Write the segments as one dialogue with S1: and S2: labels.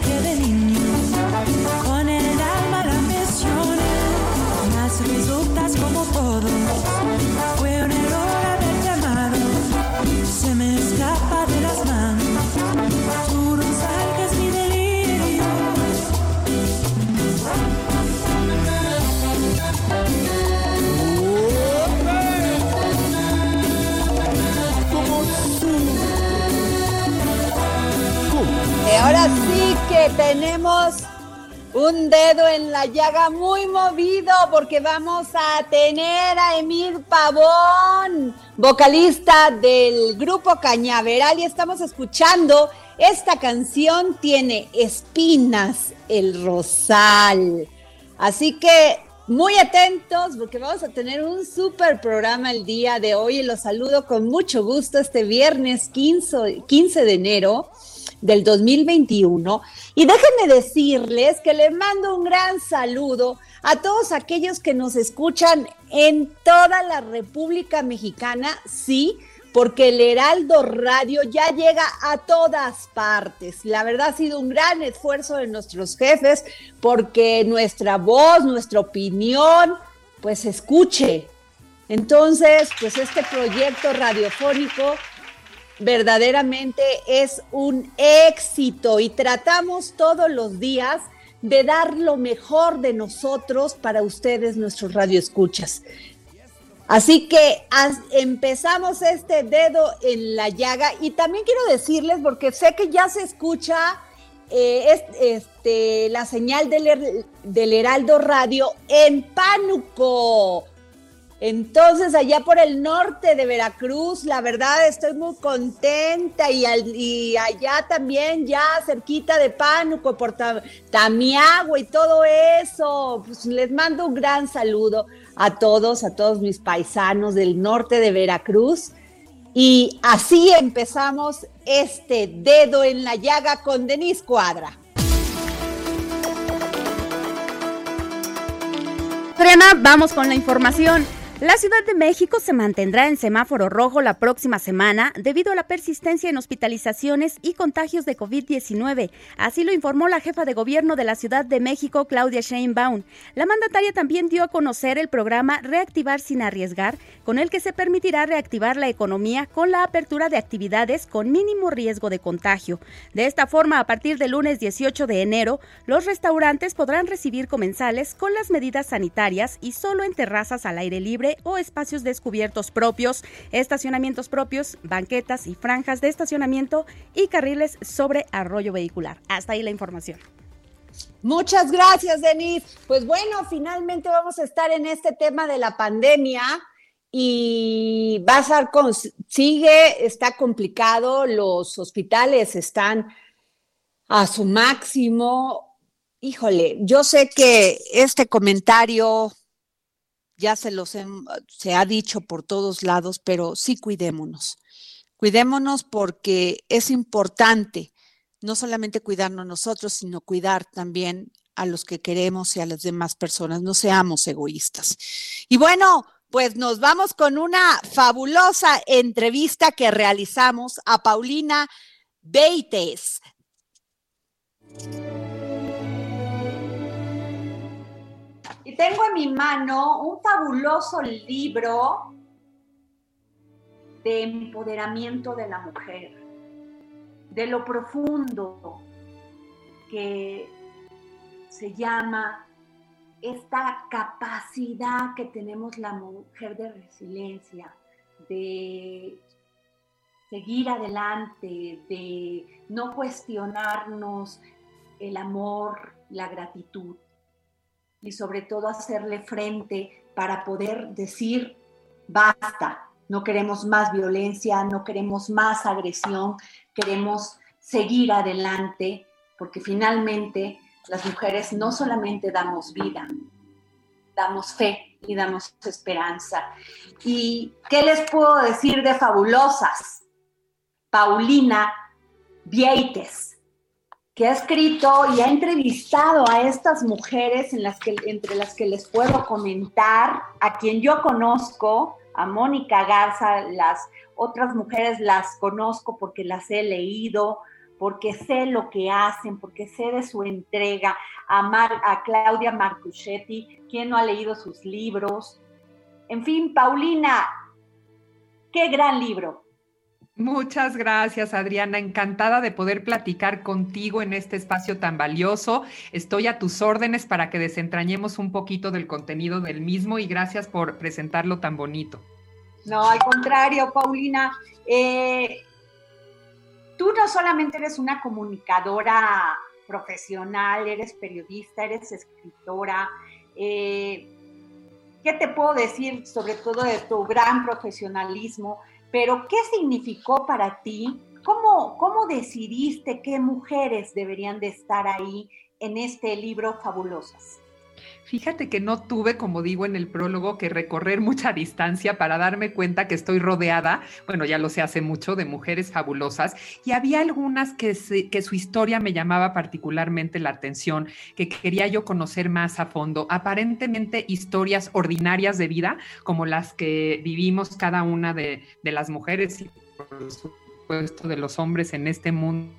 S1: que de con el alma la ambición, mas resultas como todo, un
S2: dedo en la llaga muy movido porque vamos a tener a Emir Pavón, vocalista del grupo Cañaveral. Y estamos escuchando esta canción tiene espinas el rosal. Así que muy atentos porque vamos a tener un súper programa el día de hoy. Y los saludo con mucho gusto este viernes 15, 15 de enero del 2021. Y déjenme decirles que les mando un gran saludo a todos aquellos que nos escuchan en toda la República Mexicana, sí, porque el Heraldo Radio ya llega a todas partes. La verdad ha sido un gran esfuerzo de nuestros jefes porque nuestra voz, nuestra opinión, pues escuche. Entonces, pues este proyecto radiofónico verdaderamente es un éxito y tratamos todos los días de dar lo mejor de nosotros para ustedes, nuestros radioescuchas. Así que empezamos este dedo en la llaga y también quiero decirles, porque sé que ya se escucha eh, es- este, la señal del, del Heraldo Radio en Pánuco. Entonces, allá por el norte de Veracruz, la verdad estoy muy contenta y, al- y allá también, ya cerquita de Pánuco, por Ta- Tamiagua y todo eso. Pues les mando un gran saludo a todos, a todos mis paisanos del norte de Veracruz. Y así empezamos este dedo en la llaga con Denise Cuadra.
S3: Adriana, vamos con la información. La Ciudad de México se mantendrá en semáforo rojo la próxima semana debido a la persistencia en hospitalizaciones y contagios de COVID-19. Así lo informó la jefa de gobierno de la Ciudad de México, Claudia Sheinbaum. La mandataria también dio a conocer el programa Reactivar sin arriesgar, con el que se permitirá reactivar la economía con la apertura de actividades con mínimo riesgo de contagio. De esta forma, a partir del lunes 18 de enero, los restaurantes podrán recibir comensales con las medidas sanitarias y solo en terrazas al aire libre o espacios descubiertos propios, estacionamientos propios, banquetas y franjas de estacionamiento y carriles sobre arroyo vehicular. Hasta ahí la información.
S2: Muchas gracias, Denise. Pues bueno, finalmente vamos a estar en este tema de la pandemia y con, sigue, está complicado, los hospitales están a su máximo. Híjole, yo sé que este comentario ya se los se ha dicho por todos lados, pero sí cuidémonos. Cuidémonos porque es importante no solamente cuidarnos nosotros, sino cuidar también
S4: a los que queremos y a las demás personas, no seamos egoístas. Y bueno, pues nos vamos con una fabulosa entrevista que realizamos a Paulina Beites. Tengo en mi mano un fabuloso libro de empoderamiento de la mujer, de lo profundo que se llama esta capacidad que tenemos la mujer de resiliencia, de seguir adelante, de no cuestionarnos el amor, la gratitud y sobre todo hacerle frente para poder decir, basta, no queremos más violencia, no queremos más agresión, queremos seguir adelante porque finalmente las mujeres no solamente damos vida, damos fe y damos esperanza. ¿Y qué les puedo decir de fabulosas? Paulina Vieites, que ha escrito y ha entrevistado a estas mujeres entre las que les puedo comentar, a quien yo conozco, a Mónica Garza, las otras mujeres las conozco porque las he leído, porque sé lo que hacen, porque sé de su entrega, a, a Claudia Marcuchetti, quien no ha leído sus libros. En fin, Paulina, qué gran libro.
S5: Muchas gracias, Adriana. Encantada de poder platicar contigo en este espacio tan valioso. Estoy a tus órdenes para que desentrañemos un poquito del contenido del mismo y gracias por presentarlo tan bonito.
S4: No, al contrario, Paulina. Eh, tú no solamente eres una comunicadora profesional, eres periodista, eres escritora. Eh, ¿Qué te puedo decir sobre todo de tu gran profesionalismo? Pero ¿qué significó para ti? ¿Cómo, ¿Cómo decidiste qué mujeres deberían de estar ahí en este libro Fabulosas?
S5: Fíjate que no tuve, como digo en el prólogo, que recorrer mucha distancia para darme cuenta que estoy rodeada, bueno, ya lo sé hace mucho, de mujeres fabulosas y había algunas que, que su historia me llamaba particularmente la atención, que quería yo conocer más a fondo, aparentemente historias ordinarias de vida, como las que vivimos cada una de, de las mujeres y por supuesto de los hombres en este mundo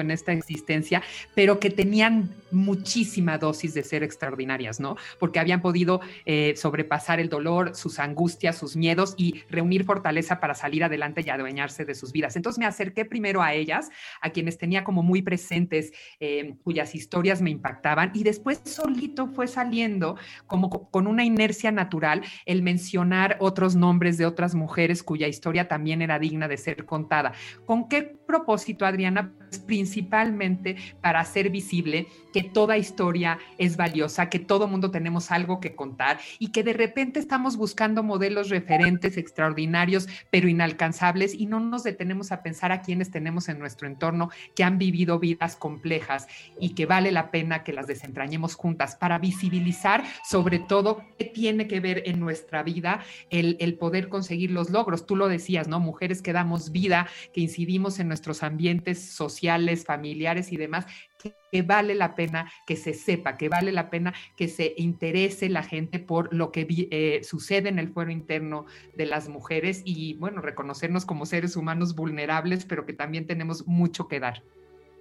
S5: en esta existencia, pero que tenían muchísima dosis de ser extraordinarias, ¿no? Porque habían podido eh, sobrepasar el dolor, sus angustias, sus miedos y reunir fortaleza para salir adelante y adueñarse de sus vidas. Entonces me acerqué primero a ellas, a quienes tenía como muy presentes, eh, cuyas historias me impactaban, y después solito fue saliendo como con una inercia natural el mencionar otros nombres de otras mujeres cuya historia también era digna de ser contada. ¿Con qué propósito, Adriana? Pues, principalmente para hacer visible que toda historia es valiosa, que todo mundo tenemos algo que contar y que de repente estamos buscando modelos referentes extraordinarios, pero inalcanzables y no nos detenemos a pensar a quienes tenemos en nuestro entorno que han vivido vidas complejas y que vale la pena que las desentrañemos juntas para visibilizar sobre todo qué tiene que ver en nuestra vida el, el poder conseguir los logros. Tú lo decías, ¿no? Mujeres que damos vida, que incidimos en nuestros ambientes sociales, familiares y demás, que, vale la pena que se sepa, que vale la pena que se interese la gente por lo que eh, sucede en el fuero interno de las mujeres y, bueno, reconocernos como seres humanos vulnerables, pero que también tenemos mucho que dar.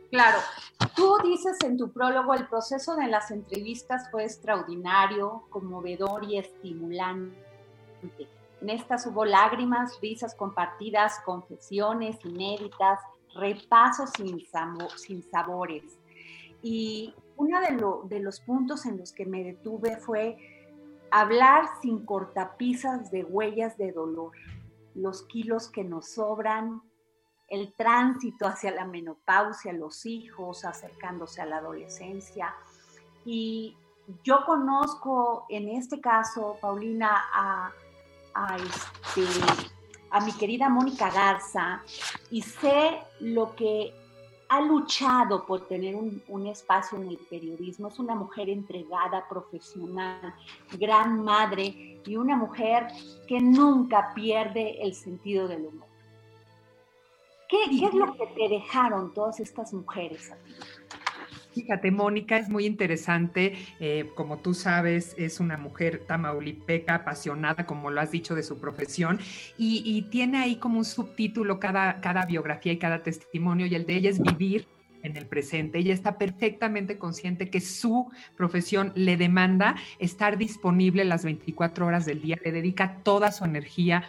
S4: Claro, tú dices en tu prólogo, el proceso de las entrevistas fue extraordinario, conmovedor y estimulante. En estas hubo lágrimas, risas compartidas, confesiones inéditas, repasos sin, sin sabores. Y uno de, de los puntos en los que me detuve fue hablar sin cortapisas de huellas de dolor, los kilos que nos sobran, el tránsito hacia la menopausia, los hijos acercándose a la adolescencia. Y yo conozco en este caso, Paulina, a, a, este, a mi querida Mónica Garza y sé lo que ha luchado por tener un, espacio en el periodismo. Es una mujer entregada, profesional, gran madre y una mujer que nunca pierde el sentido del humor. ¿Qué, es lo que te dejaron todas estas mujeres a ti?
S5: Fíjate, Mónica es muy interesante. eh, como tú sabes, es una mujer tamaulipeca, apasionada, como lo has dicho, de su profesión. Y, tiene ahí como un subtítulo cada, cada biografía y cada testimonio. Y el de ella es vivir en el presente. Ella está perfectamente consciente que su profesión le demanda estar disponible las 24 horas del día. Le dedica toda su energía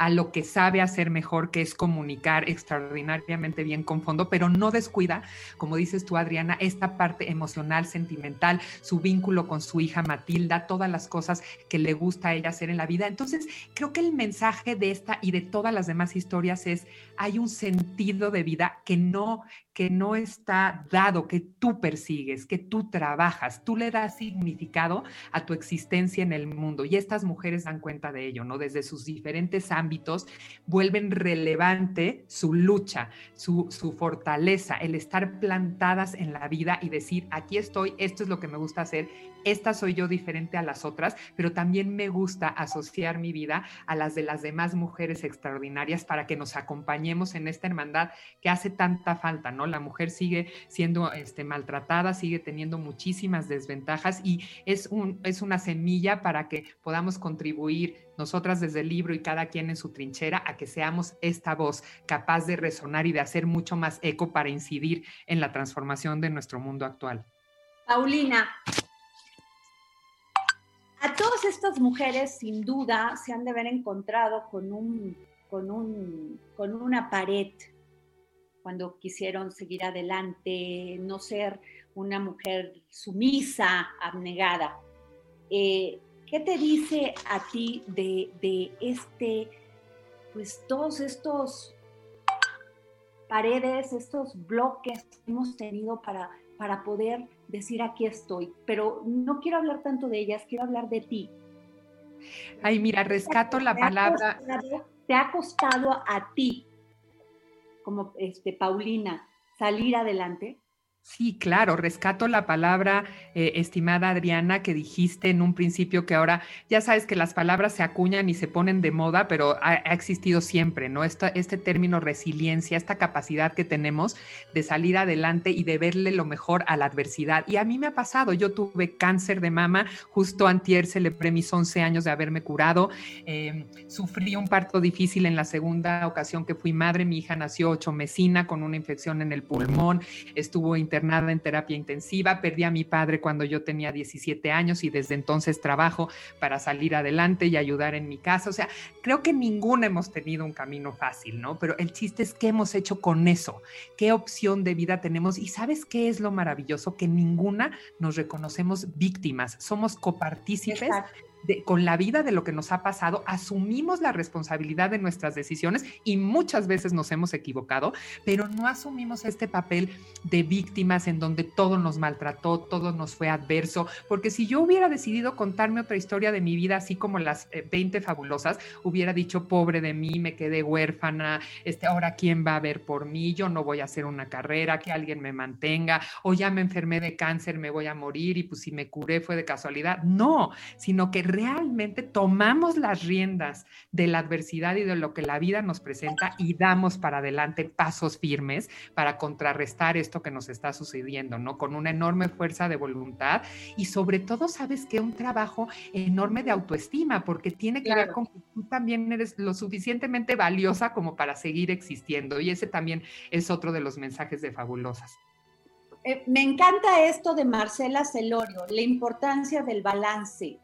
S5: a lo que sabe hacer mejor, que es comunicar extraordinariamente bien con fondo, pero no descuida, como dices tú, Adriana, esta parte emocional, sentimental, su vínculo con su hija Matilda, todas las cosas que le gusta a ella hacer en la vida. Entonces, creo que el mensaje de esta y de todas las demás historias es, hay un sentido de vida que no que no está dado, que tú persigues, que tú trabajas, tú le das significado a tu existencia en el mundo. Y estas mujeres dan cuenta de ello, ¿no? Desde sus diferentes ámbitos vuelven relevante su lucha, su, su fortaleza, el estar plantadas en la vida y decir, aquí estoy, esto es lo que me gusta hacer, esta soy yo diferente a las otras, pero también me gusta asociar mi vida a las de las demás mujeres extraordinarias para que nos acompañemos en esta hermandad que hace tanta falta, ¿no? La mujer sigue siendo este, maltratada, sigue teniendo muchísimas desventajas y es, un, es una semilla para que podamos contribuir nosotras desde el libro y cada quien en su trinchera a que seamos esta voz capaz de resonar y de hacer mucho más eco para incidir en la transformación de nuestro mundo actual.
S4: Paulina, a todas estas mujeres sin duda se han de haber encontrado con una pared cuando quisieron seguir adelante, no ser una mujer sumisa, abnegada. Eh, ¿Qué te dice a ti de, de este, pues todos estos paredes, estos bloques que hemos tenido para, para poder decir aquí estoy? Pero no quiero hablar tanto de ellas, quiero hablar de ti.
S5: Ay, mira, rescato la
S4: ¿Te ha
S5: palabra.
S4: costado- te ha costado a ti, como este, Paulina, salir adelante?
S5: Sí, claro, rescato la palabra, eh, estimada Adriana, que dijiste en un principio que ahora ya sabes que las palabras se acuñan y se ponen de moda, pero ha, existido siempre, ¿no? Este término resiliencia, esta capacidad que tenemos de salir adelante y de verle lo mejor a la adversidad. Y a mí me ha pasado, yo tuve cáncer de mama, justo antier celebré mis 11 años de haberme curado, eh, sufrí un parto difícil en la segunda ocasión que fui madre, mi hija nació ocho mesina con una infección en el pulmón, estuvo internada en terapia intensiva, perdí a mi padre cuando yo tenía 17 años y desde entonces trabajo para salir adelante y ayudar en mi casa. O sea, creo que ninguna hemos tenido un camino fácil, ¿no? Pero el chiste es qué hemos hecho con eso, qué opción de vida tenemos y sabes qué es lo maravilloso, que ninguna nos reconocemos víctimas, somos copartícipes. Con la vida de lo que nos ha pasado, asumimos la responsabilidad de nuestras decisiones y muchas veces nos hemos equivocado, pero no asumimos este papel de víctimas en donde todo nos maltrató, todo nos fue adverso, porque si yo hubiera decidido contarme otra historia de mi vida, así como las eh, 20 fabulosas, hubiera dicho, pobre de mí, me quedé huérfana, este, ahora quién va a ver por mí, yo no voy a hacer una carrera, que alguien me mantenga, o ya me enfermé de cáncer, me voy a morir y pues si me curé fue de casualidad. No, sino que realmente tomamos las riendas de la adversidad y de lo que la vida nos presenta y damos para adelante pasos firmes para contrarrestar esto que nos está sucediendo, ¿no? Con una enorme fuerza de voluntad y sobre todo, sabes que un trabajo enorme de autoestima, porque tiene que ver con que tú también eres lo suficientemente valiosa como para seguir existiendo y ese también es otro de los mensajes de Fabulosas.
S4: Eh, me encanta esto de Marcela Celorio, la importancia del balance.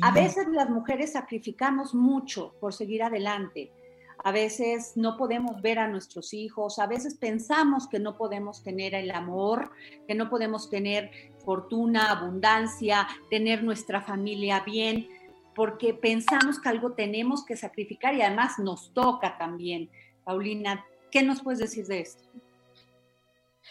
S4: A veces las mujeres sacrificamos mucho por seguir adelante. A veces no podemos ver a nuestros hijos, a veces pensamos que no podemos tener el amor, que no podemos tener fortuna, abundancia, tener nuestra familia bien, porque pensamos que algo tenemos que sacrificar y además nos toca también. Paulina, ¿qué nos puedes decir de esto?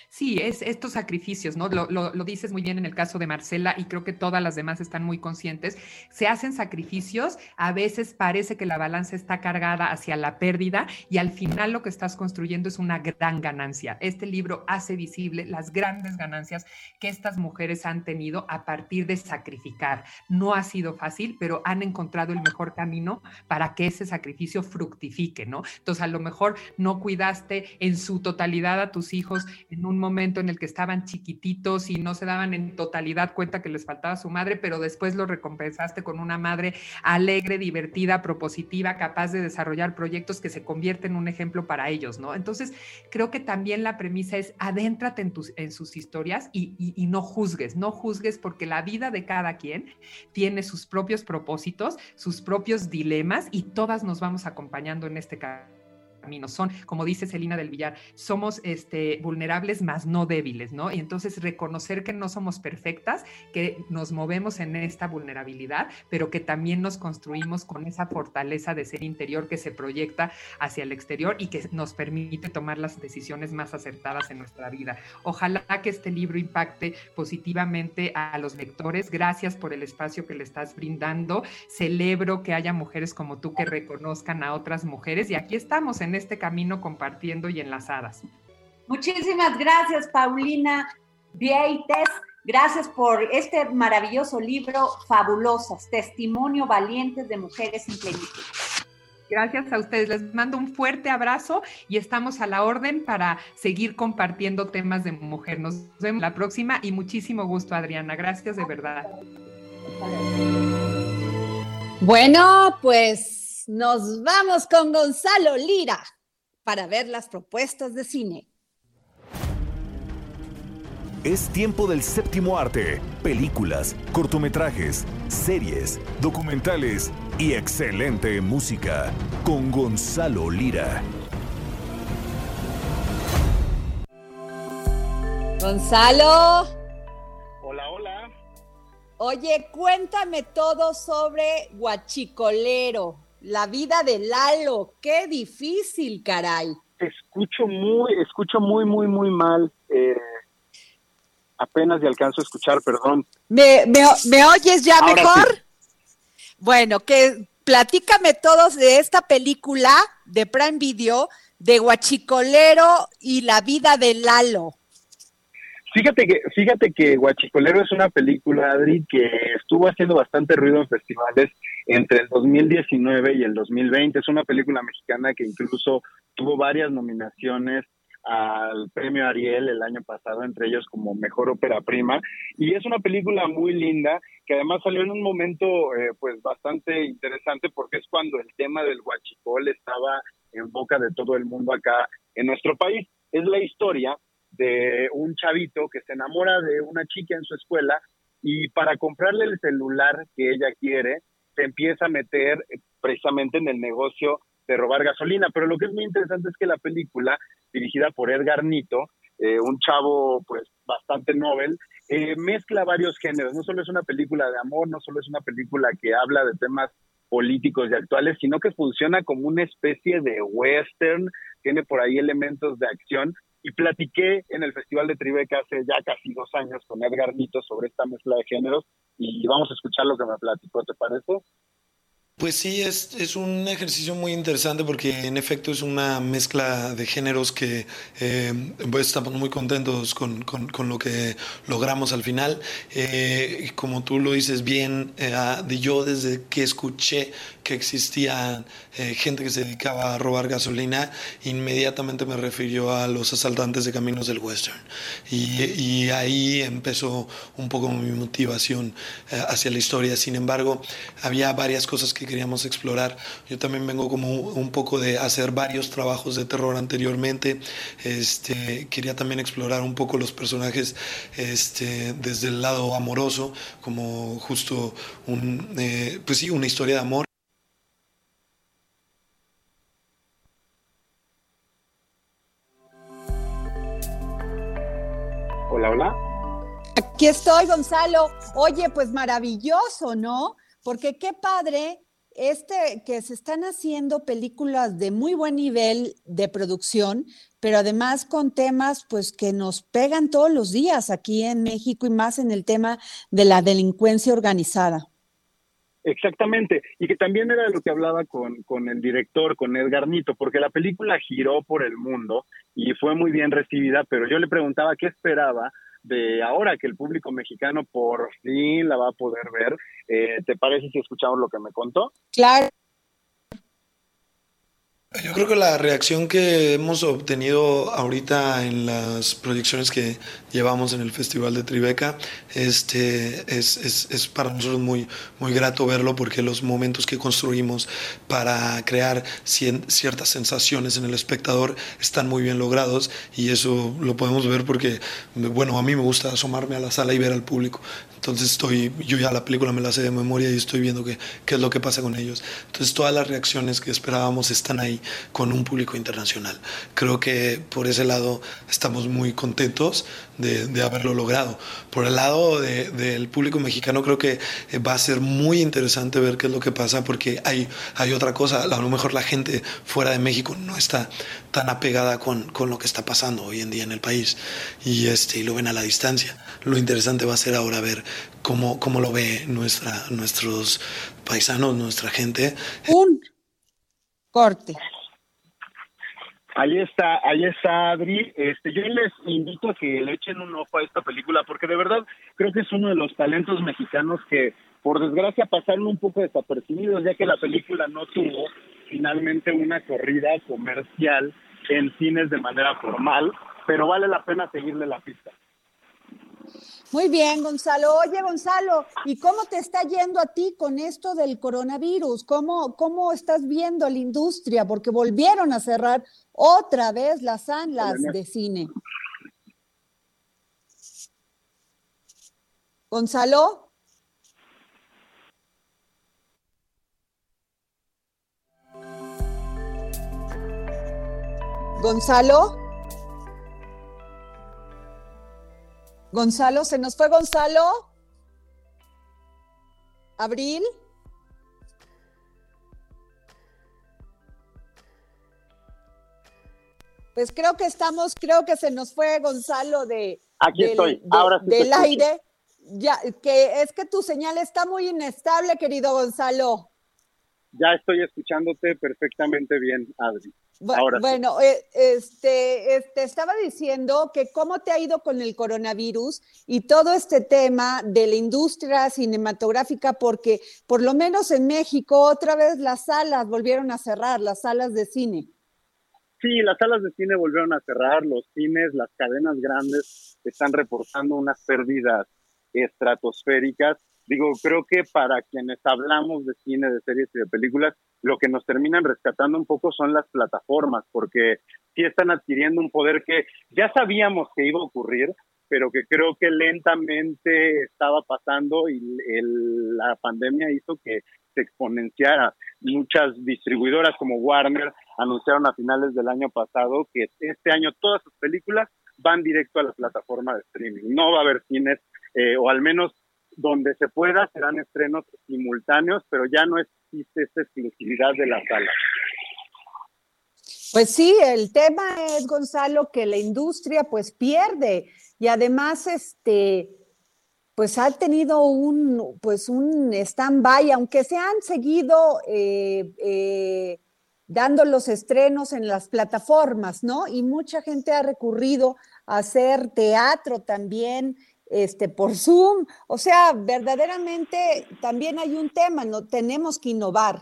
S5: Sí, es estos sacrificios, ¿no? Lo, lo- lo dices muy bien en el caso de Marcela y creo que todas las demás están muy conscientes. Se hacen sacrificios, a veces parece que la balanza está cargada hacia la pérdida y al final lo que estás construyendo es una gran ganancia. Este libro hace visible las grandes ganancias que estas mujeres han tenido a partir de sacrificar. No ha sido fácil, pero han encontrado el mejor camino para que ese sacrificio fructifique, ¿no? Entonces, a lo mejor no cuidaste en su totalidad a tus hijos en un momento en el que estaban chiquititos y no se daban en totalidad cuenta que les faltaba su madre, pero después lo recompensaste con una madre alegre, divertida, propositiva, capaz de desarrollar proyectos que se convierten en un ejemplo para ellos, ¿no? Entonces, creo que también la premisa es adéntrate en, tus, en sus historias y, y no juzgues, no juzgues porque la vida de cada quien tiene sus propios propósitos, sus propios dilemas y todas nos vamos acompañando en este camino son, como dice Celina del Villar, somos este, vulnerables más no débiles, ¿no? Y entonces reconocer que no somos perfectas, que nos movemos en esta vulnerabilidad, pero que también nos construimos con esa fortaleza de ser interior que se proyecta hacia el exterior y que nos permite tomar las decisiones más acertadas en nuestra vida. Ojalá que este libro impacte positivamente a los lectores. Gracias por el espacio que le estás brindando. Celebro que haya mujeres como tú que reconozcan a otras mujeres y aquí estamos en este camino compartiendo y enlazadas.
S4: Muchísimas gracias, Paulina Vieites. Gracias por este maravilloso libro, Fabulosas, Testimonio Valientes de Mujeres en Plenitud.
S5: Gracias a ustedes. Les mando un fuerte abrazo y estamos a la orden para seguir compartiendo temas de mujer. Nos vemos la próxima y muchísimo gusto, Adriana. Gracias de verdad.
S2: Bueno, pues nos vamos con Gonzalo Lira para ver las propuestas de cine.
S6: Es tiempo del séptimo arte, películas, cortometrajes, series, documentales y excelente música con Gonzalo Lira.
S2: Gonzalo.
S7: Hola, hola.
S2: Oye, cuéntame todo sobre Guachicolero, la vida de Lalo. Qué difícil, caray.
S7: Escucho muy, escucho muy, muy, muy mal. Eh, apenas y alcanzo a escuchar, perdón.
S2: ¿Me, me, me oyes ya
S7: Ahora
S2: mejor?
S7: sí.
S2: Bueno, que platícame todos de esta película de Prime Video de Guachicolero y la vida de Lalo.
S7: Fíjate que, fíjate que Guachicolero es una película, Adri, que estuvo haciendo bastante ruido en festivales entre el 2019 y el 2020. Es una película mexicana que incluso tuvo varias nominaciones al premio Ariel el año pasado, entre ellos como mejor ópera prima. Y es una película muy linda que además salió en un momento eh, pues bastante interesante porque es cuando el tema del huachicol estaba en boca de todo el mundo acá en nuestro país. Es la historia de un chavito que se enamora de una chica en su escuela y para comprarle el celular que ella quiere, se empieza a meter precisamente en el negocio de robar gasolina. Pero lo que es muy interesante es que la película, dirigida por Edgar Nito, eh, un chavo pues bastante novel, eh, mezcla varios géneros. No solo es una película de amor, no solo es una película que habla de temas políticos y actuales, sino que funciona como una especie de western, tiene por ahí elementos de acción. Y platiqué en el Festival de Tribeca hace ya casi dos años con Edgar Nito sobre esta mezcla de géneros y vamos a escuchar lo que me platicó, ¿te parece?
S8: Pues sí, es, es un ejercicio muy interesante porque en efecto es una mezcla de géneros que eh, pues estamos muy contentos con, con- con lo que logramos al final. Eh, como tú lo dices bien, eh, ah, yo desde que escuché que existía eh, gente que se dedicaba a robar gasolina, inmediatamente me refirió a los asaltantes de caminos del western. Y, y ahí empezó un poco mi motivación eh, hacia la historia. Sin embargo, había varias cosas que queríamos explorar. Yo también vengo como un poco de hacer varios trabajos de terror anteriormente. Este, quería también explorar un poco los personajes este, desde el lado amoroso, como justo un, eh, pues sí, una historia de amor.
S7: Hola, hola.
S2: Aquí estoy, Gonzalo. Oye, pues maravilloso, ¿no? Porque qué padre este que se están haciendo películas de muy buen nivel de producción, pero además con temas pues que nos pegan todos los días aquí en México y más en el tema de la delincuencia organizada.
S7: Exactamente, y que también era lo que hablaba con, con el director, con Edgar Nito, porque la película giró por el mundo y fue muy bien recibida, pero yo le preguntaba qué esperaba de ahora que el público mexicano por fin la va a poder ver. Eh, ¿Te parece si escuchamos lo que me contó?
S2: Claro.
S8: Yo creo que la reacción que hemos obtenido ahorita en las proyecciones que llevamos en el Festival de Tribeca este, es, es, es, para nosotros muy, muy grato verlo porque los momentos que construimos para crear ciertas sensaciones en el espectador están muy bien logrados y eso lo podemos ver porque, bueno, a mí me gusta asomarme a la sala y ver al público. Entonces estoy, yo ya la película me la sé de memoria y estoy viendo qué es lo que pasa con ellos. Entonces todas las reacciones que esperábamos están ahí con un público internacional. Creo que por ese lado estamos muy contentos de, de haberlo logrado. Por el lado de, del público mexicano creo que eh, va a ser muy interesante ver qué es lo que pasa porque hay, hay otra cosa. A lo mejor la gente fuera de México no está tan apegada con, con lo que está pasando hoy en día en el país y, este, y lo ven a la distancia. Lo interesante va a ser ahora ver cómo, cómo lo ve nuestra, nuestros paisanos, nuestra gente.
S2: Un corte.
S7: Ahí está, ahí está Adri. Este, yo les invito a que le echen un ojo a esta película porque de verdad creo que es uno de los talentos mexicanos que por desgracia pasaron un poco desapercibidos ya que la película no tuvo finalmente una corrida comercial en cines de manera formal, pero vale la pena seguirle la pista.
S2: Muy bien, Gonzalo. Oye, Gonzalo, ¿y cómo te está yendo a ti con esto del coronavirus? ¿Cómo, cómo estás viendo la industria? Porque volvieron a cerrar otra vez las salas de cine. Gonzalo. Gonzalo. Gonzalo, ¿se nos fue Gonzalo? ¿Abril? Pues creo que estamos, creo que se nos fue Gonzalo de
S7: Aquí
S2: del,
S7: estoy,
S2: de-
S7: ahora sí
S2: del aire. Ya, que es que tu señal está muy inestable, querido Gonzalo.
S7: Ya estoy escuchándote perfectamente bien, Adri.
S2: Bu-
S7: Ahora sí.
S2: bueno, eh, este, este, estaba diciendo que cómo te ha ido con el coronavirus y todo este tema de la industria cinematográfica, porque por lo menos en México otra vez las salas volvieron a cerrar, las salas de cine.
S7: Sí, las salas de cine volvieron a cerrar, los cines, las cadenas grandes están reportando unas pérdidas estratosféricas. Digo, creo que para quienes hablamos de cine, de series y de películas, lo que nos terminan rescatando un poco son las plataformas, porque sí están adquiriendo un poder que ya sabíamos que iba a ocurrir, pero que creo que lentamente estaba pasando y el- la pandemia hizo que se exponenciara. Muchas distribuidoras como Warner anunciaron a finales del año pasado que este año todas sus películas van directo a la plataforma de streaming. No va a haber cines, eh, o al menos donde se pueda, serán estrenos simultáneos, pero ya no existe esta exclusividad de la sala.
S2: Pues sí, el tema es, Gonzalo, que la industria pues pierde y además este pues ha tenido un pues un stand-by, aunque se han seguido eh, eh, dando los estrenos en las plataformas, ¿no? Y mucha gente ha recurrido a hacer teatro también este, por Zoom. O sea, verdaderamente también hay un tema, ¿no? Tenemos que innovar.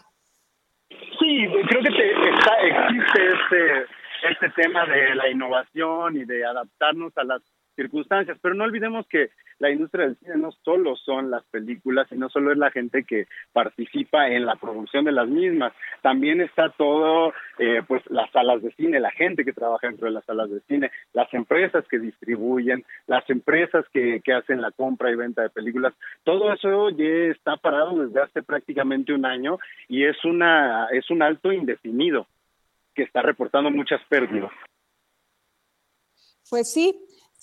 S7: Sí, creo que te- está, existe este, este tema de la innovación y de adaptarnos a las circunstancias, pero no olvidemos que la industria del cine no solo son las películas y no solo es la gente que participa en la producción de las mismas, también está todo, eh, pues las salas de cine, la gente que trabaja dentro de las salas de cine, las empresas que distribuyen, las empresas que, que hacen la compra y venta de películas, todo eso ya está parado desde hace prácticamente un año y es una es un alto indefinido que está reportando muchas pérdidas.
S2: Pues sí,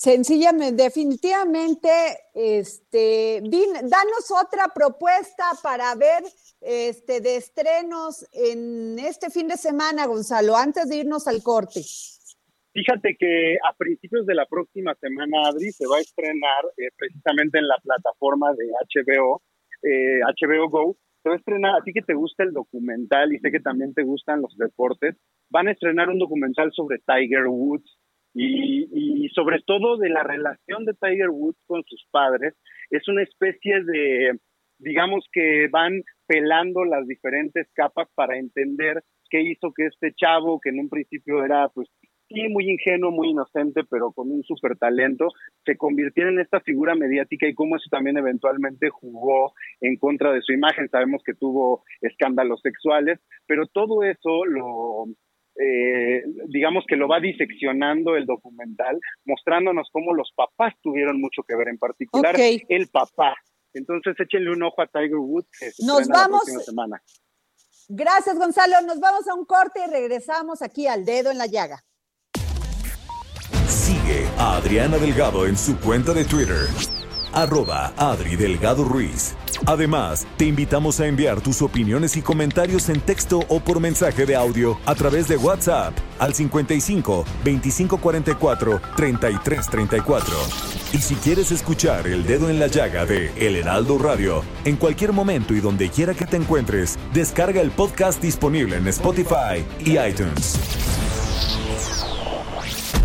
S2: sencillamente, definitivamente, este, din- danos otra propuesta para ver este, de estrenos en este fin de semana, Gonzalo, antes de irnos al corte.
S7: Fíjate que a principios de la próxima semana, Adri, se va a estrenar eh, precisamente en la plataforma de HBO, eh, HBO Go. Se va a estrenar, a ti que te gusta el documental y sé que también te gustan los deportes, van a estrenar un documental sobre Tiger Woods y, y sobre todo de la relación de Tiger Woods con sus padres. Es una especie de, digamos que van pelando las diferentes capas para entender qué hizo que este chavo, que en un principio era pues sí, muy ingenuo, muy inocente, pero con un súper talento, se convirtiera en esta figura mediática y cómo eso también eventualmente jugó en contra de su imagen. Sabemos que tuvo escándalos sexuales, pero todo eso lo, eh, digamos que lo va diseccionando el documental, mostrándonos cómo los papás tuvieron mucho que ver, en particular el papá. Entonces échenle un ojo a Tiger Woods.
S2: Nos vamos. semana. Gracias, Gonzalo. Nos vamos a un corte y regresamos aquí al dedo en la llaga.
S6: Sigue a Adriana Delgado en su cuenta de Twitter arroba Adri Delgado Ruiz. Además, te invitamos a enviar tus opiniones y comentarios en texto o por mensaje de audio a través de WhatsApp al 55 2544 3334. Y si quieres escuchar El Dedo en la Llaga de El Heraldo Radio, en cualquier momento y donde quiera que te encuentres, descarga el podcast disponible en Spotify y iTunes.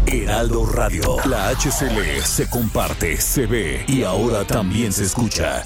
S6: Heraldo Radio. La HCL se comparte, se ve y ahora también se escucha.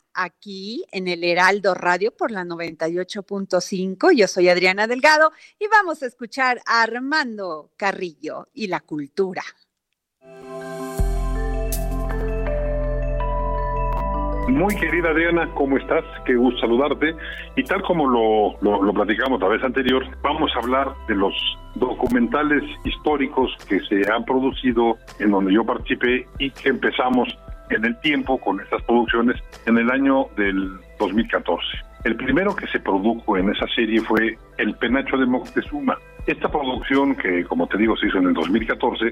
S2: aquí en el Heraldo Radio por la 98.5. Yo soy Adriana Delgado y vamos a escuchar a Armando Carrillo y la cultura.
S9: Muy querida Adriana, ¿cómo estás? Qué gusto saludarte. Y tal como lo, lo, platicamos la vez anterior, vamos a hablar de los documentales históricos que se han producido en donde yo participé y que empezamos en el tiempo con estas producciones en el año del 2014. El primero que se produjo en esa serie fue El Penacho de Moctezuma. Esta producción, que como te digo se hizo en el 2014,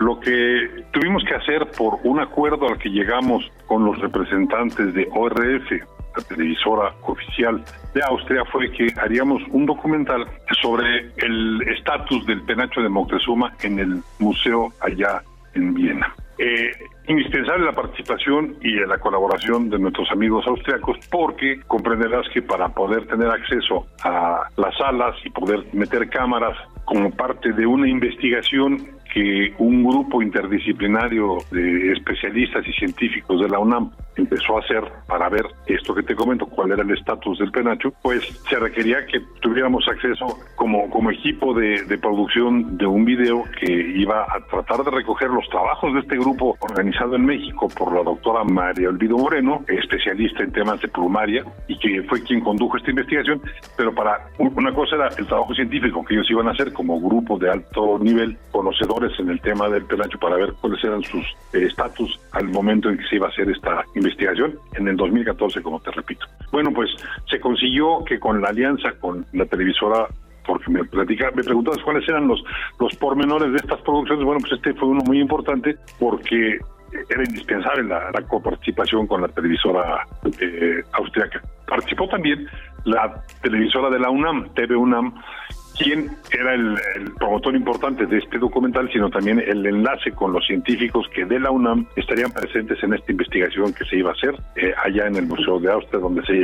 S9: lo que tuvimos que hacer por un acuerdo al que llegamos con los representantes de ORF, la televisora oficial de Austria, fue que haríamos un documental sobre el estatus del Penacho de Moctezuma en el museo allá en Viena. Eh, indispensable la participación y la colaboración de nuestros amigos austriacos porque comprenderás que para poder tener acceso a las salas y poder meter cámaras como parte de una investigación que un grupo interdisciplinario de especialistas y científicos de la UNAM empezó a hacer para ver esto que te comento, cuál era el estatus del penacho, pues se requería que tuviéramos acceso como, como equipo de, de producción de un video que iba a tratar de recoger los trabajos de este grupo organizado en México por la doctora María Olvido Moreno, especialista en temas de plumaria y que fue quien condujo esta investigación, pero para una cosa era el trabajo científico que ellos iban a hacer como grupo de alto nivel, conocedores en el tema del penacho para ver cuáles eran sus eh, estatus al momento en que se iba a hacer esta investigación en el 2014, como te repito. Bueno, pues se consiguió que con la alianza con la televisora porque me platica, me preguntabas cuáles eran los, los pormenores de estas producciones. Bueno, pues este fue uno muy importante porque era indispensable la, coparticipación con la televisora eh, austriaca. Participó también la televisora de la UNAM, TV UNAM, quién era el, promotor importante de este documental, sino también el enlace con los científicos que de la UNAM estarían presentes en esta investigación que se iba a hacer eh, allá en el Museo de Austria, donde se,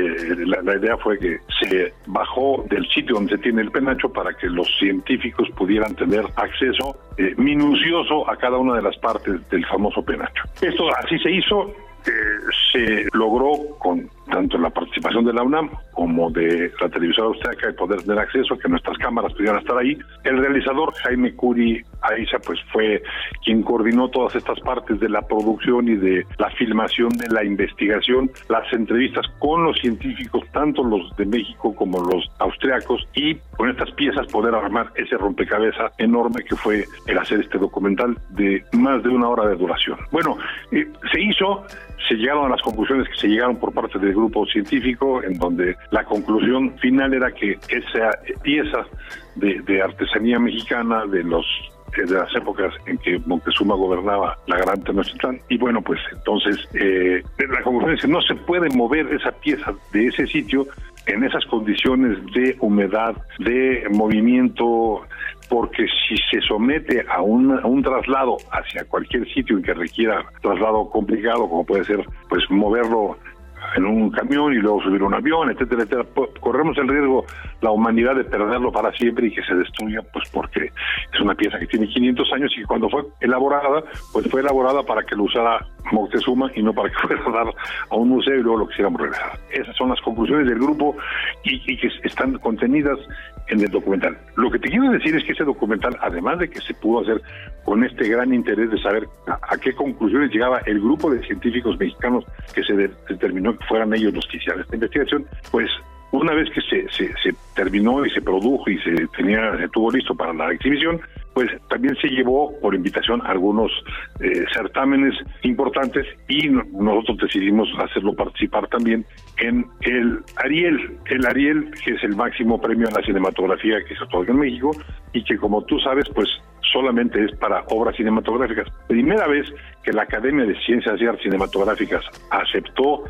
S9: la, idea fue que se bajó del sitio donde se tiene el penacho para que los científicos pudieran tener acceso eh, minucioso a cada una de las partes del famoso penacho. Esto así se hizo, se logró con tanto la participación de la UNAM como de la televisora austriaca de poder tener acceso, que nuestras cámaras pudieran estar ahí. El realizador Jaime Curi Aiza pues fue quien coordinó todas estas partes de la producción y de la filmación de la investigación, las entrevistas con los científicos, tanto los de México como los austriacos, y con estas piezas poder armar ese rompecabezas enorme que fue el hacer este documental de más de una hora de duración. Bueno, eh, se hizo, se llegaron a las conclusiones que se llegaron por parte del grupo científico, en donde la conclusión final era que esa pieza de, artesanía mexicana, de los de las épocas en que Montezuma gobernaba la Gran Tenochtitlán. Y bueno, pues entonces eh, la conclusión es que no se puede mover esa pieza de ese sitio en esas condiciones de humedad, de movimiento, porque si se somete a un, un traslado hacia cualquier sitio en que requiera traslado complicado, como puede ser pues moverlo en un camión y luego subir un avión, etcétera, etcétera. Corremos el riesgo, la humanidad, de perderlo para siempre y que se destruya, pues porque es una pieza que tiene 500 años y que cuando fue elaborada, pues fue elaborada para que lo usara Moctezuma y no para que fuera a dar a un museo y luego lo quisiéramos regresar. Esas son las conclusiones del grupo y que están contenidas en el documental. Lo que te quiero decir es que ese documental, además de que se pudo hacer con este gran interés de saber a, qué conclusiones llegaba el grupo de científicos mexicanos que se determinó que fueran ellos los que hicieran esta investigación, pues una vez que se, se, terminó y se produjo y se tenía se tuvo listo para la exhibición, pues también se llevó por invitación algunos eh, certámenes importantes y nosotros decidimos hacerlo participar también en el Ariel, el Ariel que es el máximo premio a la cinematografía que se otorga en México y que como tú sabes pues solamente es para obras cinematográficas. Primera vez que la Academia de Ciencias y Artes Cinematográficas aceptó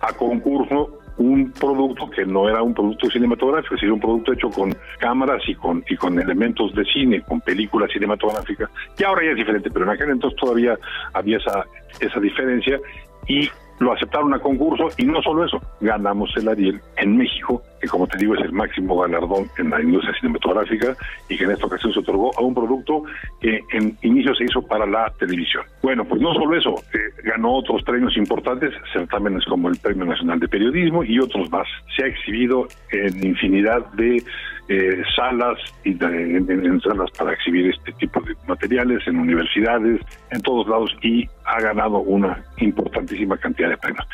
S9: a concurso un producto que no era un producto cinematográfico, sino un producto hecho con cámaras y con, y con elementos de cine, con películas cinematográficas. Y ahora ya es diferente, pero en aquel entonces todavía había esa, esa diferencia y lo aceptaron a concurso y no solo eso, ganamos el Ariel en México, que como te digo es el máximo galardón en la industria cinematográfica y que en esta ocasión se otorgó a un producto que en inicio se hizo para la televisión. Bueno, pues no solo eso, eh, ganó otros premios importantes, certámenes como el Premio Nacional de Periodismo y otros más. Se ha exhibido en infinidad de eh, salas y en, salas para exhibir este tipo de materiales en universidades, en todos lados y ha ganado una importantísima cantidad de premios.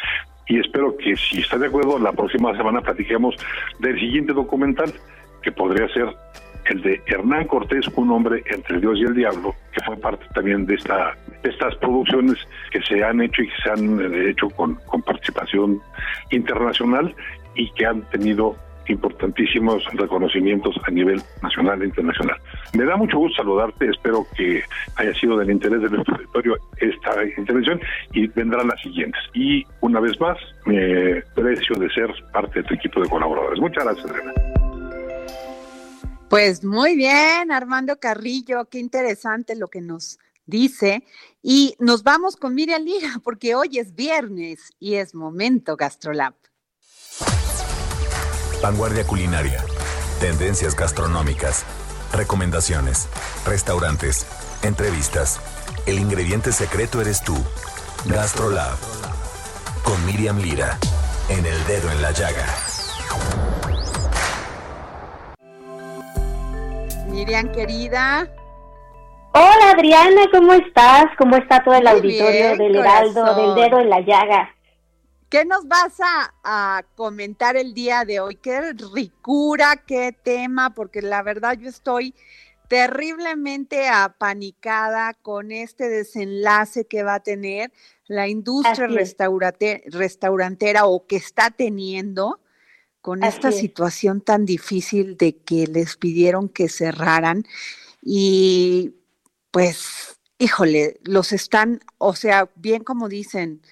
S9: Y espero que si está de acuerdo, la próxima semana platiquemos del siguiente documental que podría ser el de Hernán Cortés, un hombre entre Dios y el diablo, que fue parte también de esta estas producciones que se han hecho y que se han eh, hecho con, con participación internacional y que han tenido importantísimos reconocimientos a nivel nacional e internacional. Me da mucho gusto saludarte, espero que haya sido del interés de nuestro territorio esta intervención y vendrán las siguientes. Y una vez más, me precio de ser parte de tu equipo de colaboradores. Muchas gracias, Adriana.
S2: Pues muy bien, Armando Carrillo, qué interesante lo que nos dice. Y nos vamos con Miriam Lira, porque hoy es viernes y es momento Gastrolab.
S6: Vanguardia culinaria. Tendencias gastronómicas. Recomendaciones. Restaurantes. Entrevistas. El ingrediente secreto eres tú. Gastrolab. Con Miriam Lira. En el dedo en la llaga.
S2: Miriam, querida.
S10: Hola Adriana, ¿cómo estás? ¿Cómo está todo el auditorio del Heraldo, del dedo en la llaga?
S2: ¿Qué nos vas a, comentar el día de hoy? Qué ricura, qué tema, porque la verdad yo estoy terriblemente apanicada con este desenlace que va a tener la industria restaurantera o que está teniendo con esta situación tan difícil de que les pidieron que cerraran. Y pues, híjole, los están, o sea, bien como dicen,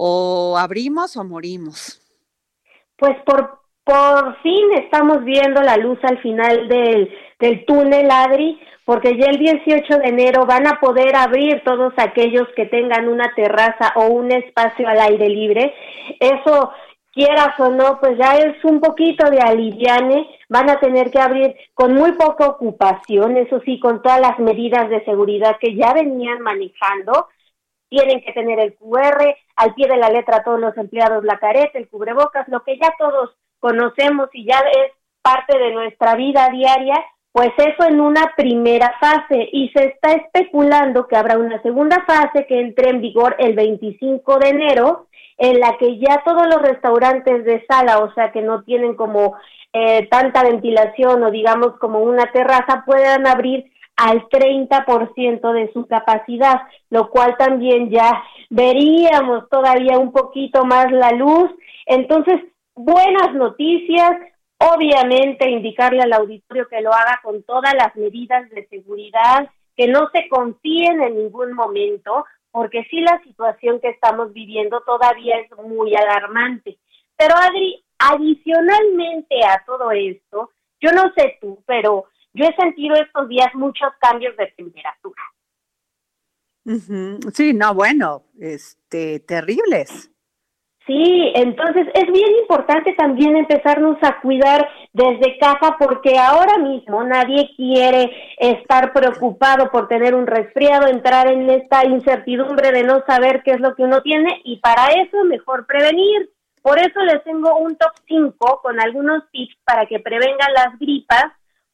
S2: o abrimos o morimos.
S10: Pues por, por fin estamos viendo la luz al final del, del túnel, Adri, porque ya el 18 de enero van a poder abrir todos aquellos que tengan una terraza o un espacio al aire libre. Eso, quieras o no, pues ya es un poquito de aliviane. Van a tener que abrir con muy poca ocupación, eso sí, con todas las medidas de seguridad que ya venían manejando tienen que tener el QR, al pie de la letra todos los empleados la careta, el cubrebocas, lo que ya todos conocemos y ya es parte de nuestra vida diaria, pues eso en una primera fase. Y se está especulando que habrá una segunda fase que entre en vigor el 25 de enero en la que ya todos los restaurantes de sala, o sea que no tienen como eh, tanta ventilación o digamos como una terraza, puedan abrir al 30% de su capacidad, lo cual también ya veríamos todavía un poquito más la luz. Entonces, buenas noticias, obviamente indicarle al auditorio que lo haga con todas las medidas de seguridad, que no se confíen en ningún momento, porque sí la situación que estamos viviendo todavía es muy alarmante. Pero Adri, adicionalmente a todo esto, yo no sé tú, pero yo he sentido estos días muchos cambios de temperatura.
S2: Sí, no, bueno, este, terribles.
S10: Sí, entonces es bien importante también empezarnos a cuidar desde casa porque ahora mismo nadie quiere estar preocupado por tener un resfriado, entrar en esta incertidumbre de no saber qué es lo que uno tiene y para eso mejor prevenir. Por eso les tengo un top 5 con algunos tips para que prevengan las gripas,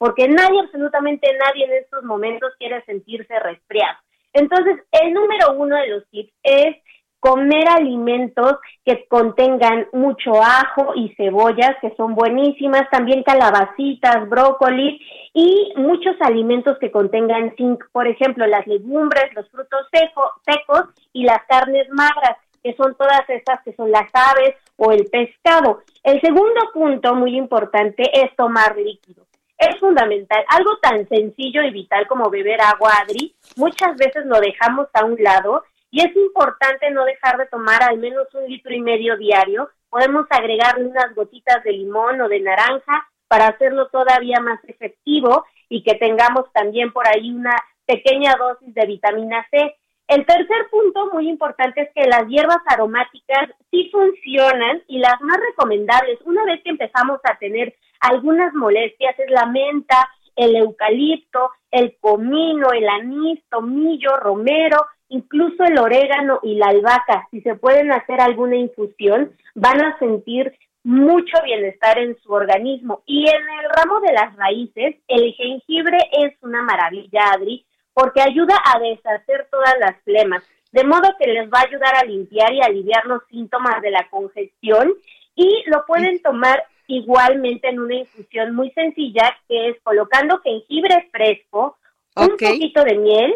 S10: porque nadie, absolutamente nadie en estos momentos quiere sentirse resfriado. Entonces, el número uno de los tips es comer alimentos que contengan mucho ajo y cebollas, que son buenísimas, también calabacitas, brócoli y muchos alimentos que contengan zinc, por ejemplo, las legumbres, los frutos secos y las carnes magras, que son todas estas que son las aves o el pescado. El segundo punto muy importante es tomar líquido. Es fundamental, algo tan sencillo y vital como beber agua, Adri, muchas veces lo dejamos a un lado y es importante no dejar de tomar al menos un litro y medio diario. Podemos agregarle unas gotitas de limón o de naranja para hacerlo todavía más efectivo y que tengamos también por ahí una pequeña dosis de vitamina C. El tercer punto muy importante es que las hierbas aromáticas sí funcionan y las más recomendables, una vez que empezamos a tener algunas molestias, es la menta, el eucalipto, el comino, el anís, tomillo, romero, incluso el orégano y la albahaca, si se pueden hacer alguna infusión, van a sentir mucho bienestar en su organismo. Y en el ramo de las raíces, el jengibre es una maravilla, Adri, porque ayuda a deshacer todas las flemas, de modo que les va a ayudar a limpiar y aliviar los síntomas de la congestión y lo pueden tomar igualmente en una infusión muy sencilla que es colocando jengibre fresco, un poquito de miel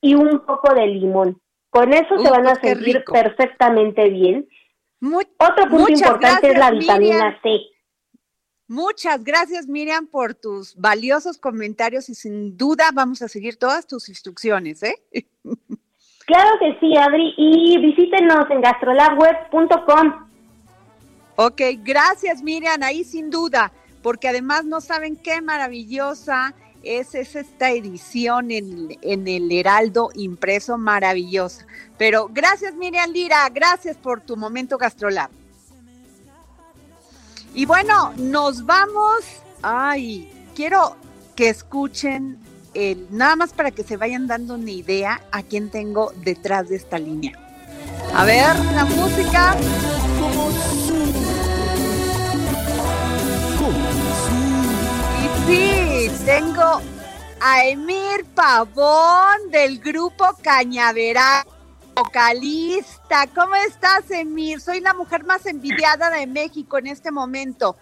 S10: y un poco de limón. Con eso se van a sentir perfectamente bien. Otro punto importante es la vitamina C.
S2: Muchas gracias, Miriam, por tus valiosos comentarios y sin duda vamos a seguir todas tus instrucciones, ¿eh?
S10: Claro que sí, Adri, y visítenos en gastrolabweb.com.
S2: Ok, gracias, Miriam, ahí sin duda, porque además no saben qué maravillosa es, esta edición en, en, el Heraldo impreso maravillosa. Pero gracias Miriam Lira, gracias por tu momento Gastrolab. Y bueno, nos vamos. Ay, quiero que escuchen el, nada más para que se vayan dando una idea a quién tengo detrás de esta línea. A ver, la música. Y sí, tengo a Emir Pavón del grupo Cañaveral, vocalista. ¿Cómo estás, Emir? Soy la mujer más envidiada de México en este momento.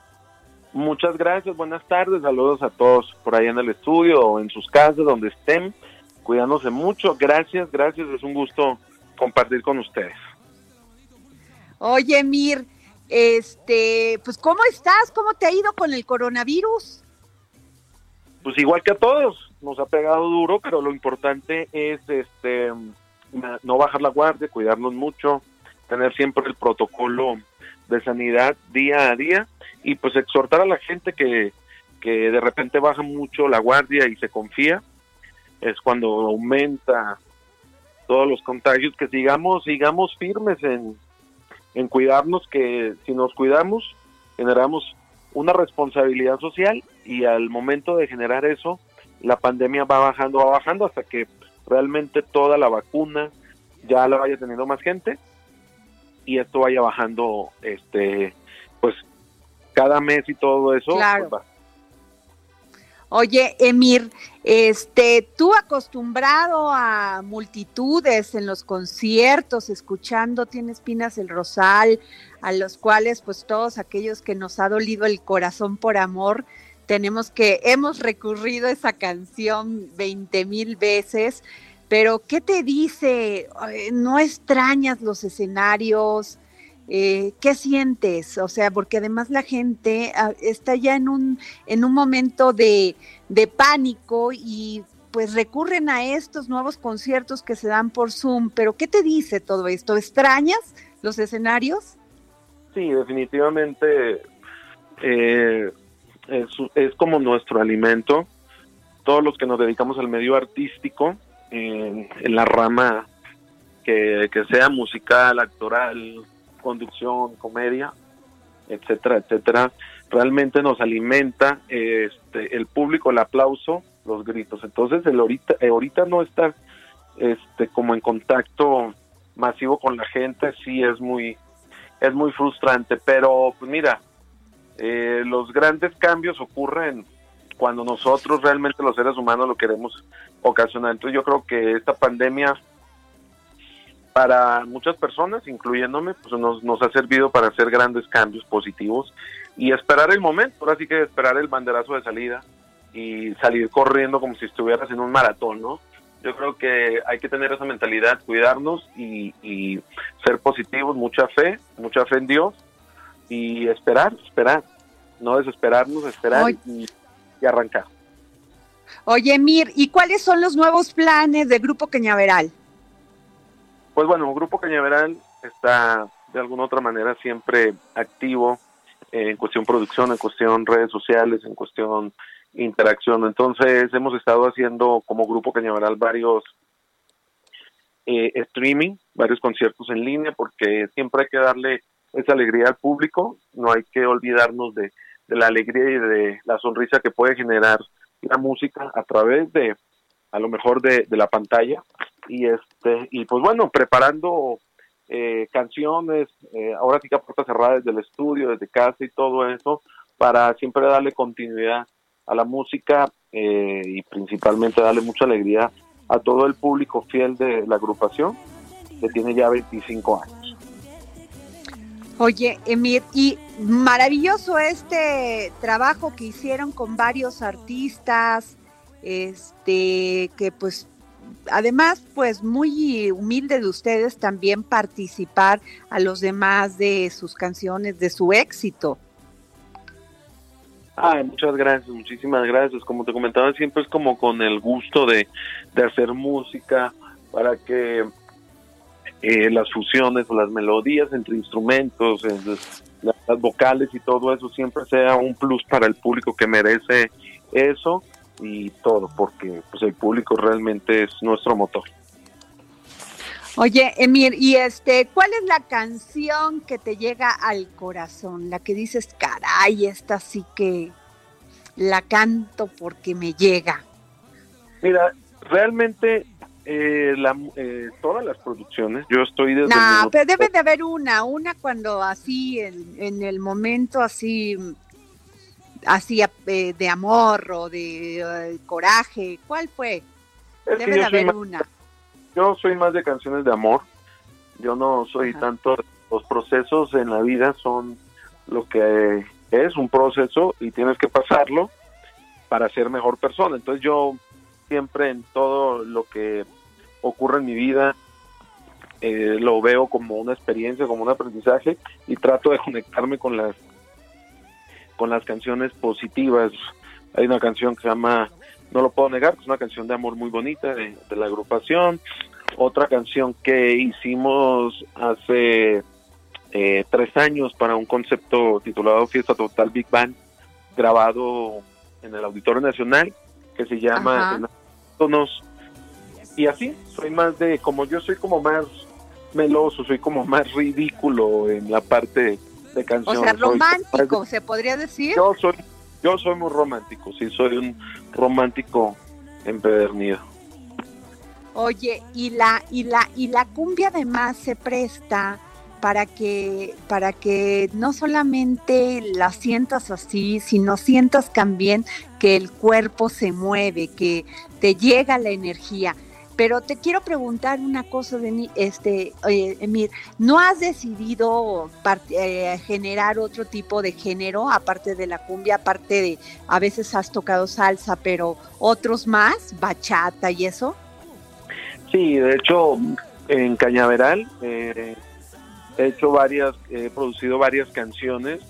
S11: Muchas gracias, buenas tardes, saludos a todos por ahí en el estudio o en sus casas, donde estén, cuidándose mucho. Gracias, gracias, es un gusto compartir con ustedes.
S2: Oye, Emir, este, pues ¿cómo estás? ¿Cómo te ha ido con el coronavirus?
S11: Pues igual que a todos, nos ha pegado duro, pero lo importante es este no bajar la guardia, cuidarnos mucho, tener siempre el protocolo de sanidad día a día y pues exhortar a la gente que, que de repente baja mucho la guardia y se confía, es cuando aumenta todos los contagios, que sigamos, sigamos firmes en, en cuidarnos, que si nos cuidamos, generamos una responsabilidad social y al momento de generar eso, la pandemia va bajando, va bajando hasta que realmente toda la vacuna ya la vaya teniendo más gente y esto vaya bajando, este, pues cada mes y todo eso. Pues,
S2: Oye, Emir, este, tú acostumbrado a multitudes en los conciertos, escuchando Tienes Pinas el Rosal, a los cuales pues todos aquellos que nos ha dolido el corazón por amor, tenemos que, hemos recurrido a esa canción 20 mil veces, pero ¿qué te dice? ¿No extrañas los escenarios? Eh, ¿Qué sientes? O sea, porque además la gente ah, está ya en un, en un momento de, pánico y pues recurren a estos nuevos conciertos que se dan por Zoom. Pero ¿qué te dice todo esto? ¿Extrañas los escenarios?
S11: Sí, definitivamente eh, es, es, como nuestro alimento. Todos los que nos dedicamos al medio artístico, en la rama que, sea musical, actoral, conducción, comedia, etcétera, etcétera, realmente nos alimenta este, el público, el aplauso, los gritos. Entonces, el ahorita, eh, ahorita no estar este, como en contacto masivo con la gente, sí es muy, es muy frustrante. Pero, pues mira, eh, los grandes cambios ocurren cuando nosotros realmente los seres humanos lo queremos ocasionar. Entonces, yo creo que esta pandemia para muchas personas, incluyéndome, pues nos, ha servido para hacer grandes cambios positivos y esperar el momento, ahora sí que esperar el banderazo de salida y salir corriendo como si estuvieras en un maratón, ¿no? Yo creo que hay que tener esa mentalidad, cuidarnos y, ser positivos, mucha fe, mucha fe en Dios y esperar, esperar, no desesperarnos, esperar y, y, arrancar.
S2: Oye, Mir, ¿y cuáles son los nuevos planes de Grupo Cañaveral?
S11: Pues bueno, Grupo Cañaveral está de alguna otra manera siempre activo en cuestión producción, en cuestión redes sociales, en cuestión interacción. Entonces hemos estado haciendo como Grupo Cañaveral varios eh, streaming, varios conciertos en línea, porque siempre hay que darle esa alegría al público, no hay que olvidarnos de, la alegría y de la sonrisa que puede generar la música a través de a lo mejor de, la pantalla y este y pues bueno preparando eh, canciones eh, ahora sí que a puertas cerradas desde el estudio desde casa y todo eso para siempre darle continuidad a la música eh, y principalmente darle mucha alegría a todo el público fiel de la agrupación que tiene ya 25 años.
S2: Oye, Emir, y maravilloso este trabajo que hicieron con varios artistas, este, que pues además, pues muy humilde de ustedes también participar a los demás de sus canciones, de su éxito.
S11: Ay, muchas gracias, muchísimas gracias. Como te comentaba, siempre es como con el gusto de, hacer música para que eh, las fusiones o las melodías entre instrumentos, las vocales y todo eso siempre sea un plus para el público que merece eso y todo, porque pues el público realmente es nuestro motor.
S2: Oye, Emir, y este, ¿cuál es la canción que te llega al corazón? La que dices, caray, esta sí que la canto porque me llega.
S11: Mira, realmente eh, la, eh, todas las producciones, yo estoy desde...
S2: No, pero debe de haber una, una cuando así, en, en el momento así así eh, de amor o de eh, coraje? ¿Cuál fue? Debe de haber una.
S11: Yo soy más de canciones de amor. Yo no soy tanto. Los procesos en la vida son lo que es un proceso y tienes que pasarlo para ser mejor persona. Entonces yo siempre en todo lo que ocurre en mi vida eh, lo veo como una experiencia, como un aprendizaje y trato de conectarme con las con las canciones positivas. Hay una canción que se llama No lo puedo negar, que es una canción de amor muy bonita de, la agrupación. Otra canción que hicimos hace eh, tres años para un concepto titulado Fiesta Total Big Bang, grabado en el Auditorio Nacional, que se llama Tonos. Y así, soy más de, como yo soy como más meloso, soy como más ridículo en la parte de canciones.
S2: O sea, romántico, se podría decir.
S11: Yo soy, yo soy muy romántico, sí, soy un romántico empedernido.
S2: Oye, y la, y la, y la cumbia además se presta para que, para que no solamente la sientas así, sino sientas también que el cuerpo se mueve, que te llega la energía. Pero te quiero preguntar una cosa, de este, Emir, ¿no has decidido eh, generar otro tipo de género aparte de la cumbia, aparte de, a veces has tocado salsa, pero otros más, bachata y eso?
S11: Sí, de hecho, en Cañaveral eh, he hecho varias, he producido varias canciones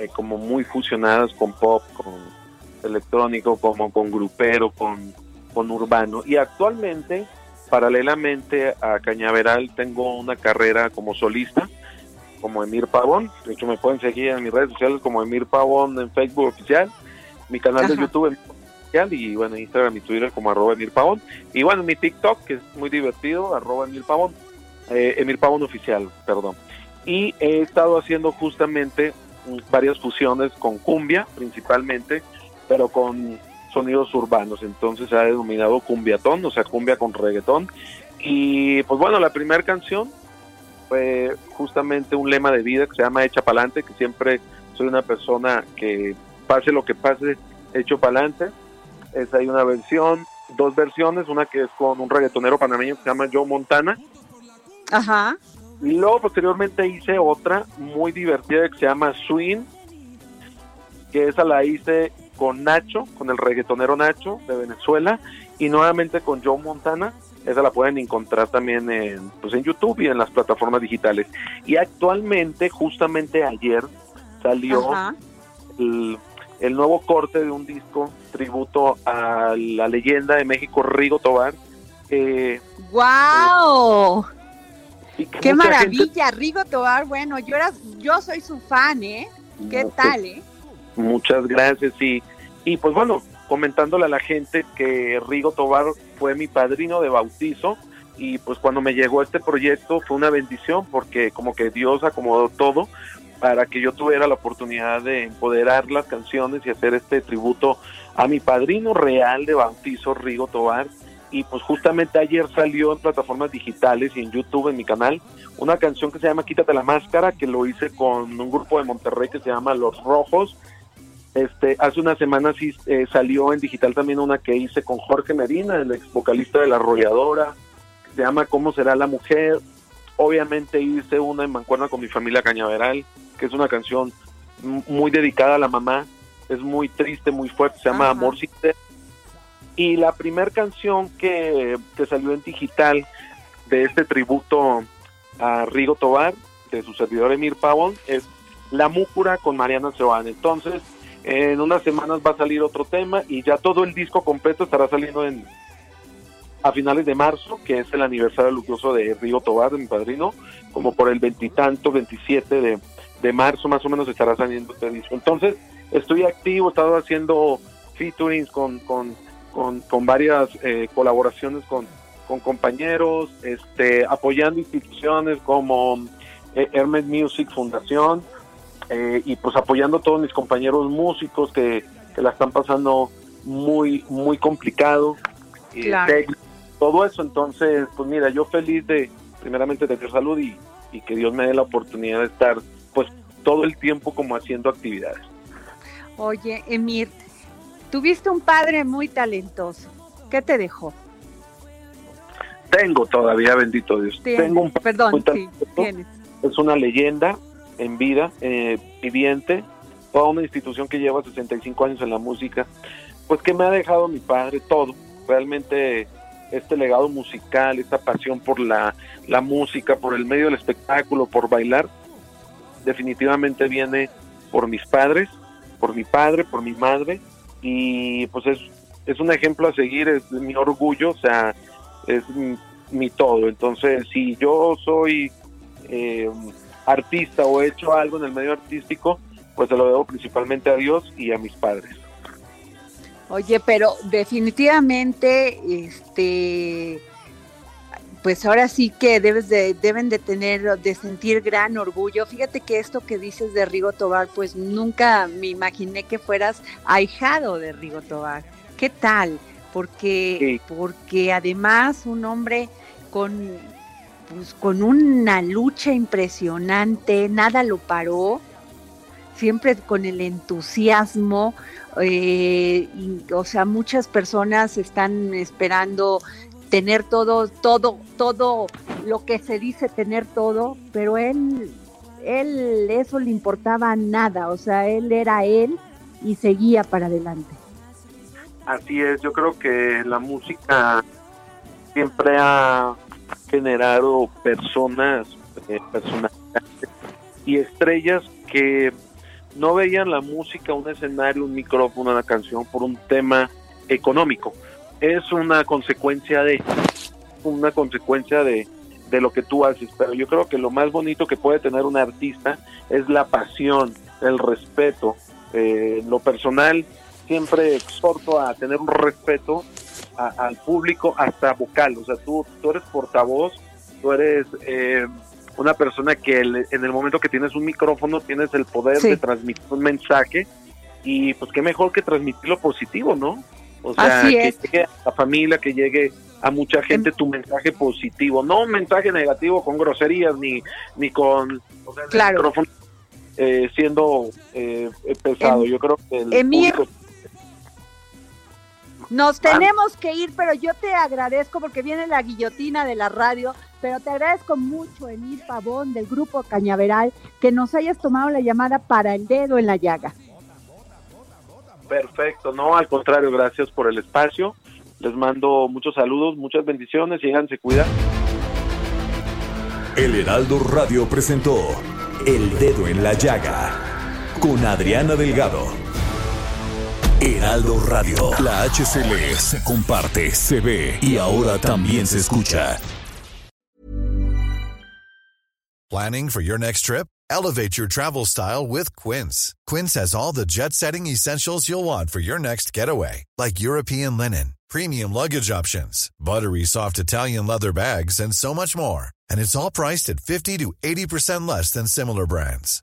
S11: eh, como muy fusionadas con pop, con electrónico, como con grupero, con con urbano. Y actualmente, paralelamente a Cañaveral, tengo una carrera como solista, como Emir Pavón. De hecho, me pueden seguir en mis redes sociales como Emir Pavón en Facebook oficial, mi canal de. YouTube oficial y bueno, Instagram y Twitter como arroba Emir Pavón. Y bueno, mi TikTok, que es muy divertido, arroba Emir Pavón, eh, Emir Pavón oficial, perdón. Y he estado haciendo justamente varias fusiones con cumbia, principalmente, pero con sonidos urbanos. Entonces se ha denominado cumbiatón, o sea, cumbia con reggaetón. Y pues bueno, la primera canción fue justamente un lema de vida que se llama Echa Pa'lante, que siempre soy una persona que pase lo que pase, hecho pa'lante. Es hay una versión, dos versiones, una que es con un reggaetonero panameño que se llama Joe Montana.
S2: Ajá.
S11: Y luego posteriormente hice otra muy divertida que se llama Swing, que esa la hice con Nacho, con el reggaetonero Nacho de Venezuela, y nuevamente con Joe Montana. Esa la pueden encontrar también en, pues en YouTube y en las plataformas digitales. Y actualmente, justamente ayer, salió el, el nuevo corte de un disco tributo a la leyenda de México, Rigo Tobar. eh,
S2: ¡Wow! ¡Qué
S11: mucha gente-
S2: maravilla! Rigo Tobar, bueno, yo era, yo soy su fan, ¿eh? ¿Qué
S11: No,
S2: tal, eh?
S11: Muchas gracias y, y pues bueno, comentándole a la gente que Rigo Tobar fue mi padrino de bautizo y pues cuando me llegó este proyecto fue una bendición porque como que Dios acomodó todo para que yo tuviera la oportunidad de empoderar las canciones y hacer este tributo a mi padrino real de bautizo, Rigo Tobar. Y pues justamente ayer salió en plataformas digitales y en YouTube, en mi canal, una canción que se llama Quítate la Máscara, que lo hice con un grupo de Monterrey que se llama Los Rojos. Este, hace unas semanas sí, eh, salió en digital también una que hice con Jorge Medina, el ex vocalista de La Arrolladora, que se llama ¿Cómo será la mujer? Obviamente hice una en Mancuerna con mi familia Cañaveral, que es una canción muy dedicada a la mamá, es muy triste, muy fuerte, se llama
S2: Ajá.
S11: Amor sin. Y la primera canción que, que salió en digital de este tributo a Rigo Tobar, de su servidor Emir Pavón, es La Múcura con Mariana Seoane. Entonces, en unas semanas va a salir otro tema y ya todo el disco completo estará saliendo en a finales de marzo, que es el aniversario luctuoso de Rigo Tobar, de mi padrino, como por el veintitanto, 27 de, de marzo más o menos estará saliendo este disco. Entonces, estoy activo, he estado haciendo featurings con, con, con, con varias eh, colaboraciones con, con compañeros, este, apoyando instituciones como eh, Hermes Music Fundación, eh, y pues apoyando a todos mis compañeros músicos que, que la están pasando muy, muy complicado. eh,
S2: Claro.
S11: todo eso, entonces, pues mira, yo feliz de primeramente tener salud y, y que Dios me dé la oportunidad de estar pues todo el tiempo como haciendo actividades.
S2: Oye, Emir, tuviste un padre muy talentoso. ¿Qué te dejó?
S11: Tengo todavía, bendito Dios.
S2: Tienes.
S11: Tengo un
S2: Perdón,
S11: muy
S2: sí,
S11: talentoso.
S2: tienes.
S11: es una leyenda en vida, eh, viviente, toda una institución que lleva 65 años en la música, pues que me ha dejado mi padre todo, realmente este legado musical, esta pasión por la, la música, por el medio del espectáculo, por bailar, definitivamente viene por mis padres, por mi padre, por mi madre, y pues es, es un ejemplo a seguir, es mi orgullo, o sea, es mi, mi todo. Entonces, si yo soy eh, artista o he hecho algo en el medio artístico, pues se lo debo principalmente a Dios y a mis padres.
S2: Oye, pero definitivamente, este, pues ahora sí que debes de, deben de tener, de sentir gran orgullo. Fíjate que esto que dices de Rigo Tobar, pues nunca me imaginé que fueras ahijado de Rigo Tobar. ¿Qué tal? Porque, porque además un hombre con, pues, con una lucha impresionante, nada lo paró, siempre con el entusiasmo, eh, y, o sea, muchas personas están esperando tener todo, todo, todo lo que se dice tener todo, pero él, él eso le importaba nada, o sea, él era él y seguía para adelante.
S11: Así es, yo creo que la música siempre ha generado personas, eh, y estrellas que no veían la música, un escenario, un micrófono, una canción por un tema económico. es una consecuencia de una consecuencia de, de lo que tú haces, pero yo creo que lo más bonito que puede tener un artista es la pasión, el respeto. Eh, lo personal, siempre exhorto a tener un respeto al público hasta vocal, o sea, tú, tú eres portavoz, tú eres eh, una persona que en el momento que tienes un micrófono tienes el poder de transmitir un mensaje y pues qué mejor que transmitir lo positivo, ¿no? O sea, que llegue a la familia, que llegue a mucha gente tu mensaje positivo, no un mensaje negativo con groserías ni, ni con el micrófono eh, siendo eh, pesado.
S12: Em,
S11: Yo creo que el
S12: Emir,
S11: público-
S12: Nos
S11: Ah.
S12: tenemos que ir, pero yo te agradezco porque viene la guillotina de la radio, pero te agradezco mucho, Emir Pavón, del Grupo Cañaveral, que nos hayas tomado la llamada para el dedo en la llaga.
S11: Perfecto, no, al contrario, gracias por el espacio. Les mando muchos saludos, muchas bendiciones y háganse cuidar.
S6: El Heraldo Radio presentó El Dedo en la Llaga con Adriana Delgado. Heraldo Radio, la HCL se comparte, se ve y ahora también se escucha.
S13: Planning for your next trip? Elevate your travel style with Quince. Quince has all the jet setting essentials you'll want for your next getaway, like European linen, premium luggage options, buttery soft Italian leather bags, and so much more. And it's all priced at 50 to 80% less than similar brands.